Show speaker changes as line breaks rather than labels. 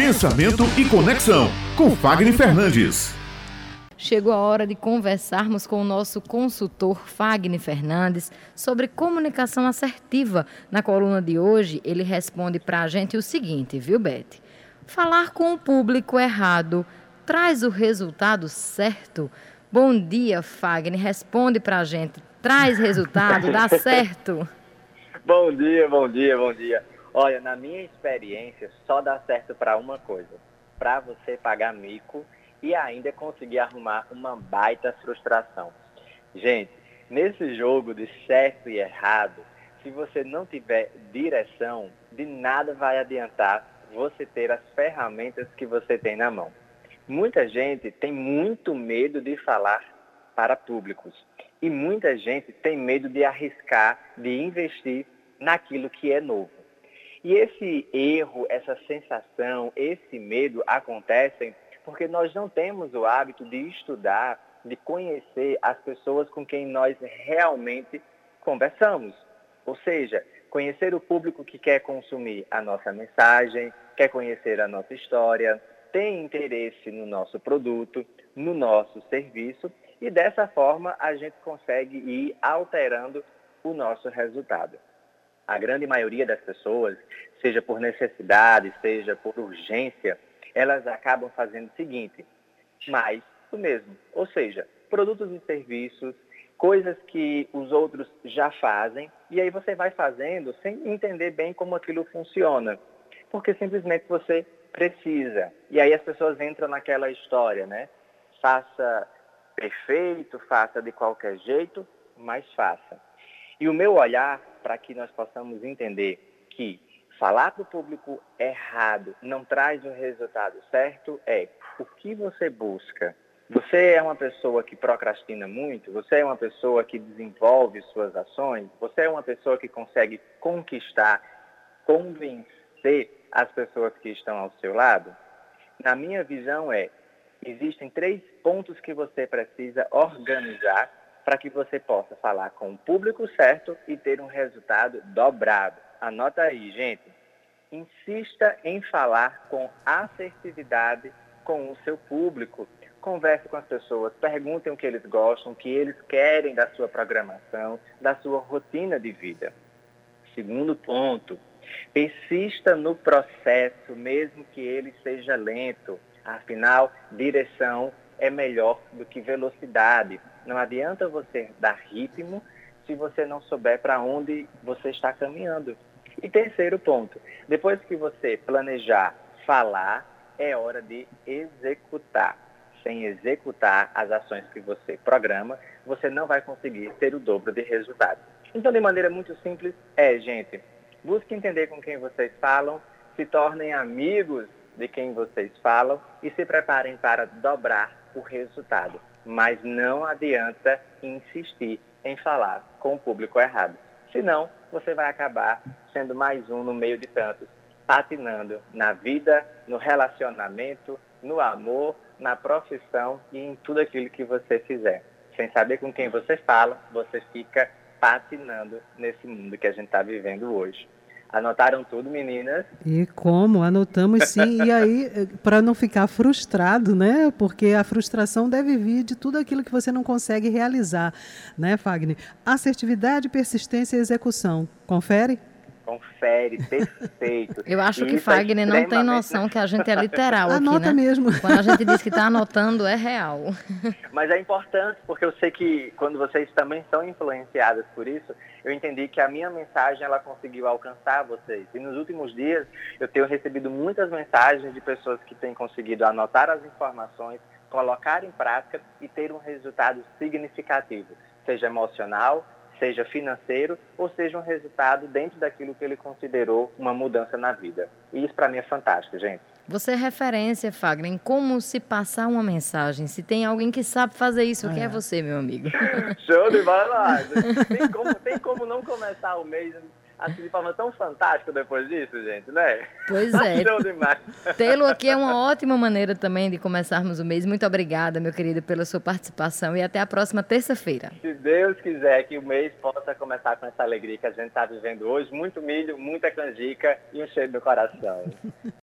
Pensamento e Conexão, com Fagner Fernandes.
Chegou a hora de conversarmos com o nosso consultor Fagner Fernandes sobre comunicação assertiva. Na coluna de hoje, ele responde para a gente o seguinte, viu, Beth? Falar com o público errado traz o resultado certo? Bom dia, Fagner. Responde para a gente. Traz resultado? Dá certo?
bom dia, bom dia, bom dia. Olha, na minha experiência, só dá certo para uma coisa: para você pagar mico e ainda conseguir arrumar uma baita frustração. Gente, nesse jogo de certo e errado, se você não tiver direção, de nada vai adiantar você ter as ferramentas que você tem na mão. Muita gente tem muito medo de falar para públicos e muita gente tem medo de arriscar, de investir naquilo que é novo. E esse erro, essa sensação, esse medo acontecem porque nós não temos o hábito de estudar, de conhecer as pessoas com quem nós realmente conversamos. Ou seja, conhecer o público que quer consumir a nossa mensagem, quer conhecer a nossa história, tem interesse no nosso produto, no nosso serviço e dessa forma a gente consegue ir alterando o nosso resultado a grande maioria das pessoas, seja por necessidade, seja por urgência, elas acabam fazendo o seguinte, mais do mesmo. Ou seja, produtos e serviços, coisas que os outros já fazem, e aí você vai fazendo sem entender bem como aquilo funciona, porque simplesmente você precisa. E aí as pessoas entram naquela história, né? Faça perfeito, faça de qualquer jeito, mas faça. E o meu olhar para que nós possamos entender que falar para o público errado não traz o resultado certo é o que você busca. Você é uma pessoa que procrastina muito? Você é uma pessoa que desenvolve suas ações? Você é uma pessoa que consegue conquistar, convencer as pessoas que estão ao seu lado? Na minha visão é, existem três pontos que você precisa organizar para que você possa falar com o público certo e ter um resultado dobrado. Anota aí, gente. Insista em falar com assertividade com o seu público. Converse com as pessoas, perguntem o que eles gostam, o que eles querem da sua programação, da sua rotina de vida. Segundo ponto, persista no processo, mesmo que ele seja lento. Afinal, direção é melhor do que velocidade. Não adianta você dar ritmo se você não souber para onde você está caminhando. E terceiro ponto, depois que você planejar falar, é hora de executar. Sem executar as ações que você programa, você não vai conseguir ter o dobro de resultado. Então, de maneira muito simples, é, gente, busque entender com quem vocês falam, se tornem amigos de quem vocês falam e se preparem para dobrar o resultado mas não adianta insistir em falar com o público errado. Senão, você vai acabar sendo mais um no meio de tantos, patinando na vida, no relacionamento, no amor, na profissão e em tudo aquilo que você fizer. Sem saber com quem você fala, você fica patinando nesse mundo que a gente está vivendo hoje. Anotaram tudo, meninas?
E como? Anotamos sim. E aí, eh, para não ficar frustrado, né? Porque a frustração deve vir de tudo aquilo que você não consegue realizar, né, Fagner? Assertividade, persistência e execução. Confere?
Confere, perfeito.
Eu acho que é Fagner não tem noção que a gente é literal
Anota
aqui, né?
mesmo.
Quando a gente diz que está anotando, é real.
Mas é importante, porque eu sei que quando vocês também são influenciadas por isso, eu entendi que a minha mensagem, ela conseguiu alcançar vocês. E nos últimos dias, eu tenho recebido muitas mensagens de pessoas que têm conseguido anotar as informações, colocar em prática e ter um resultado significativo, seja emocional, seja financeiro ou seja um resultado dentro daquilo que ele considerou uma mudança na vida. E isso para mim é fantástico, gente.
Você é referência, Fagner, em como se passar uma mensagem. Se tem alguém que sabe fazer isso, o que é, é você, meu amigo?
Show de bola! Tem como, tem como não começar o mês assim, de forma tão fantástica depois disso, gente, né?
Pois é. Tê-lo aqui é uma ótima maneira também de começarmos o mês. Muito obrigada, meu querido, pela sua participação e até a próxima terça-feira.
Se Deus quiser que o mês possa começar com essa alegria que a gente está vivendo hoje, muito milho, muita canjica e um cheiro no coração.